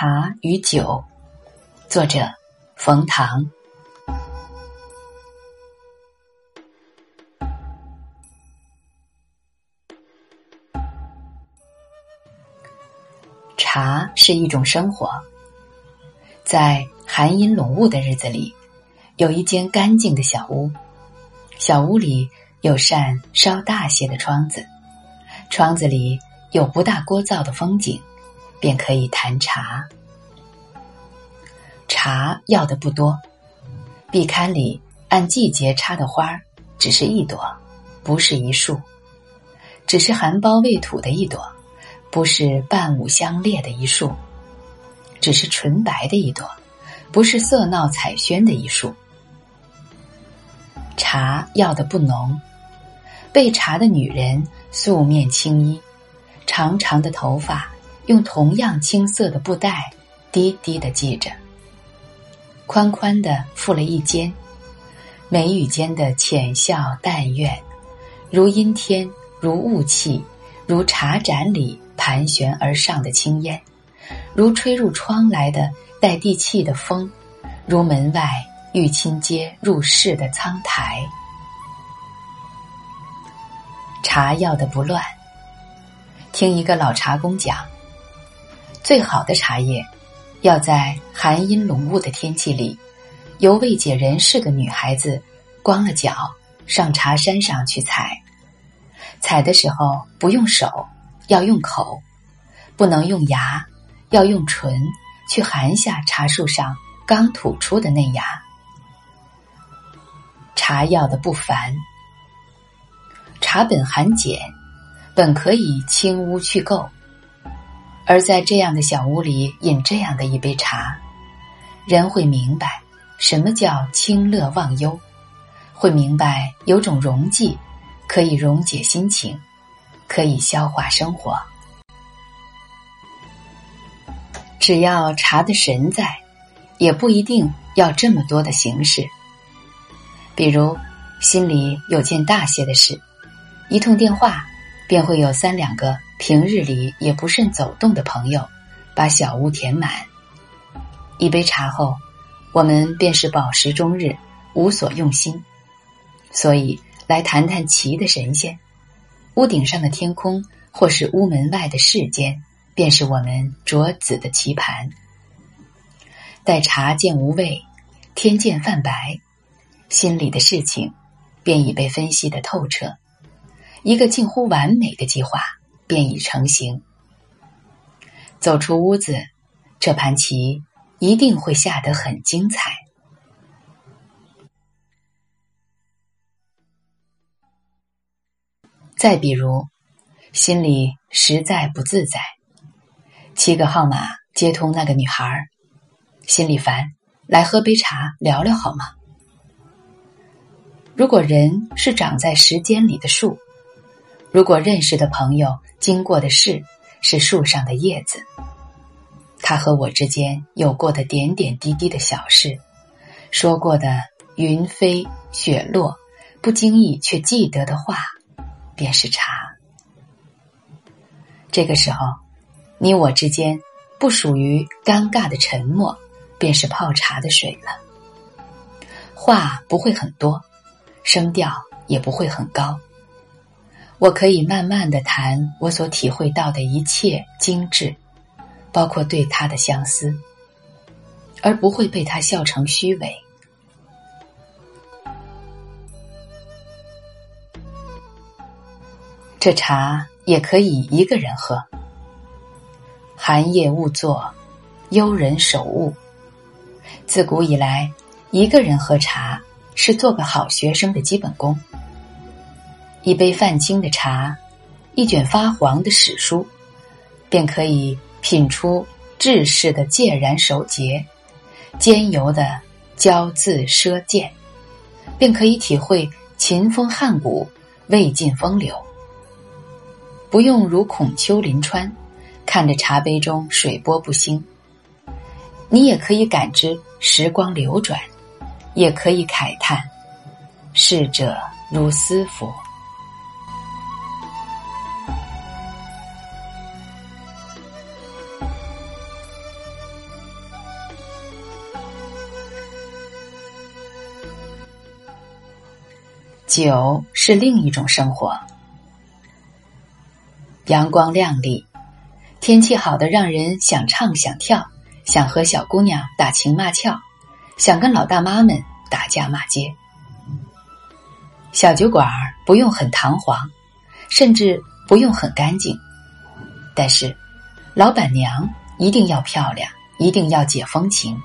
茶与酒，作者冯唐。茶是一种生活，在寒阴笼雾的日子里，有一间干净的小屋，小屋里有扇稍大些的窗子，窗子里有不大聒噪的风景。便可以谈茶，茶要的不多。壁龛里按季节插的花儿，只是一朵，不是一束；只是含苞未吐的一朵，不是伴舞相列的一束；只是纯白的一朵，不是色闹彩轩的一束。茶要的不浓，备茶的女人素面青衣，长长的头发。用同样青色的布袋，低低的系着，宽宽的覆了一肩，眉宇间的浅笑淡怨，如阴天，如雾气，如茶盏里盘旋而上的青烟，如吹入窗来的带地气的风，如门外玉清街入市的苍苔。茶要的不乱，听一个老茶工讲。最好的茶叶，要在寒阴浓雾的天气里，由未解人事的女孩子光了脚上茶山上去采。采的时候不用手，要用口；不能用牙，要用唇去含下茶树上刚吐出的嫩芽。茶药的不凡，茶本含碱，本可以清污去垢。而在这样的小屋里饮这样的一杯茶，人会明白什么叫清乐忘忧，会明白有种溶剂可以溶解心情，可以消化生活。只要茶的神在，也不一定要这么多的形式。比如心里有件大些的事，一通电话。便会有三两个平日里也不甚走动的朋友，把小屋填满。一杯茶后，我们便是饱食终日，无所用心。所以来谈谈奇的神仙，屋顶上的天空，或是屋门外的世间，便是我们着子的棋盘。待茶见无味，天渐泛白，心里的事情，便已被分析的透彻。一个近乎完美的计划便已成型。走出屋子，这盘棋一定会下得很精彩。再比如，心里实在不自在，七个号码接通那个女孩儿，心里烦，来喝杯茶聊聊好吗？如果人是长在时间里的树。如果认识的朋友经过的事是树上的叶子，他和我之间有过的点点滴滴的小事，说过的云飞雪落，不经意却记得的话，便是茶。这个时候，你我之间不属于尴尬的沉默，便是泡茶的水了。话不会很多，声调也不会很高。我可以慢慢的谈我所体会到的一切精致，包括对他的相思，而不会被他笑成虚伪。这茶也可以一个人喝。寒夜勿坐，幽人守物。自古以来，一个人喝茶是做个好学生的基本功。一杯泛青的茶，一卷发黄的史书，便可以品出志士的戒然守节，兼游的骄恣奢健，便可以体会秦风汉骨，魏晋风流。不用如孔丘临川，看着茶杯中水波不兴，你也可以感知时光流转，也可以慨叹逝者如斯夫。酒是另一种生活。阳光亮丽，天气好的让人想唱想跳，想和小姑娘打情骂俏，想跟老大妈们打架骂街。小酒馆不用很堂皇，甚至不用很干净，但是老板娘一定要漂亮，一定要解风情，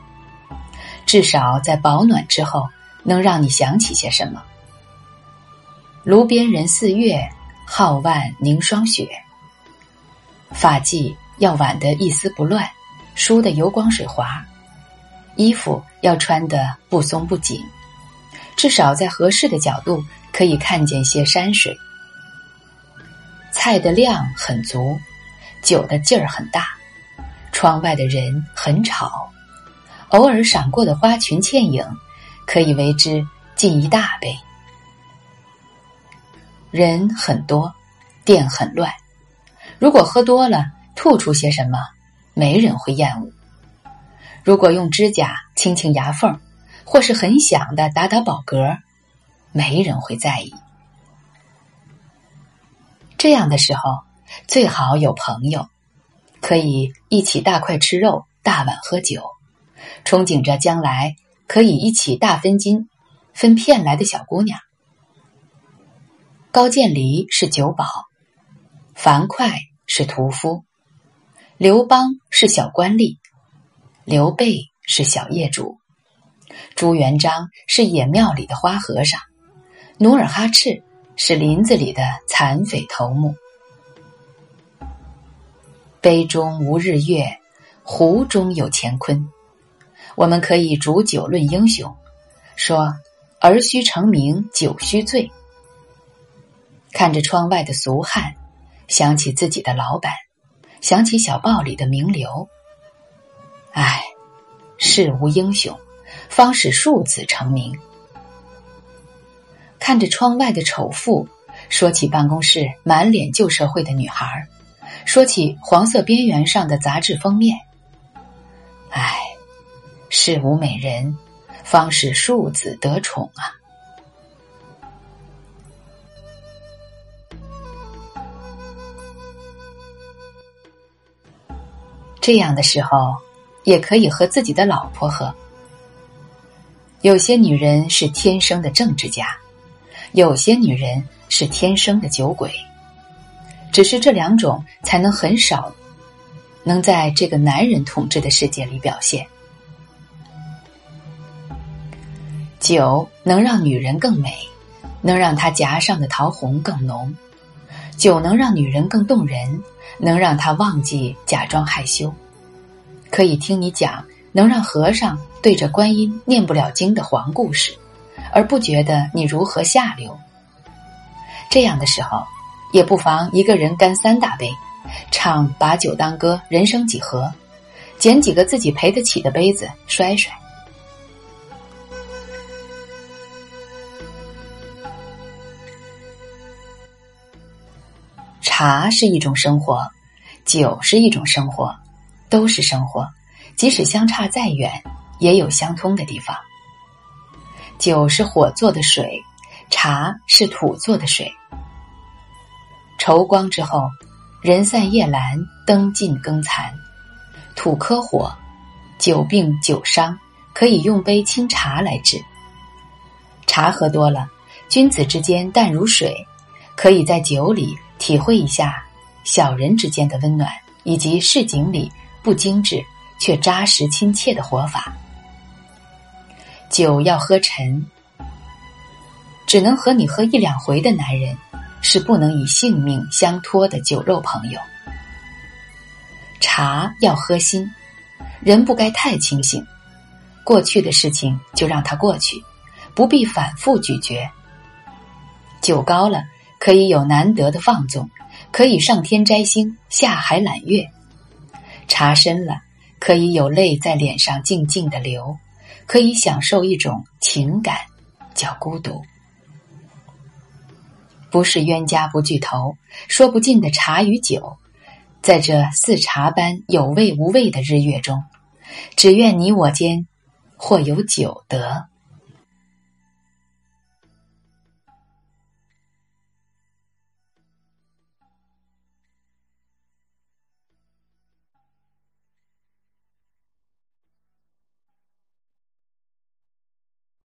至少在保暖之后能让你想起些什么。炉边人似月，皓腕凝霜雪。发髻要挽得一丝不乱，梳得油光水滑，衣服要穿得不松不紧，至少在合适的角度可以看见些山水。菜的量很足，酒的劲儿很大，窗外的人很吵，偶尔闪过的花裙倩影，可以为之敬一大杯。人很多，店很乱。如果喝多了吐出些什么，没人会厌恶；如果用指甲清清牙缝，或是很响的打打饱嗝，没人会在意。这样的时候，最好有朋友，可以一起大块吃肉，大碗喝酒，憧憬着将来可以一起大分金、分片来的小姑娘。高渐离是酒保，樊哙是屠夫，刘邦是小官吏，刘备是小业主，朱元璋是野庙里的花和尚，努尔哈赤是林子里的残匪头目。杯中无日月，壶中有乾坤。我们可以煮酒论英雄，说儿须成名酒须醉。看着窗外的俗汉，想起自己的老板，想起小报里的名流。唉，世无英雄，方使庶子成名。看着窗外的丑妇，说起办公室满脸旧社会的女孩，说起黄色边缘上的杂志封面。唉，世无美人，方使庶子得宠啊。这样的时候，也可以和自己的老婆喝。有些女人是天生的政治家，有些女人是天生的酒鬼，只是这两种才能很少能在这个男人统治的世界里表现。酒能让女人更美，能让她颊上的桃红更浓；酒能让女人更动人。能让他忘记假装害羞，可以听你讲能让和尚对着观音念不了经的黄故事，而不觉得你如何下流。这样的时候，也不妨一个人干三大杯，唱“把酒当歌，人生几何”，捡几个自己赔得起的杯子摔摔。茶是一种生活，酒是一种生活，都是生活。即使相差再远，也有相通的地方。酒是火做的水，茶是土做的水。愁光之后，人散夜阑，灯尽更残。土克火，久病久伤，可以用杯清茶来治。茶喝多了，君子之间淡如水，可以在酒里。体会一下小人之间的温暖，以及市井里不精致却扎实亲切的活法。酒要喝沉，只能和你喝一两回的男人，是不能以性命相托的酒肉朋友。茶要喝心，人不该太清醒，过去的事情就让它过去，不必反复咀嚼。酒高了。可以有难得的放纵，可以上天摘星，下海揽月；茶深了，可以有泪在脸上静静的流，可以享受一种情感，叫孤独。不是冤家不聚头，说不尽的茶与酒，在这似茶般有味无味的日月中，只愿你我间或有酒得。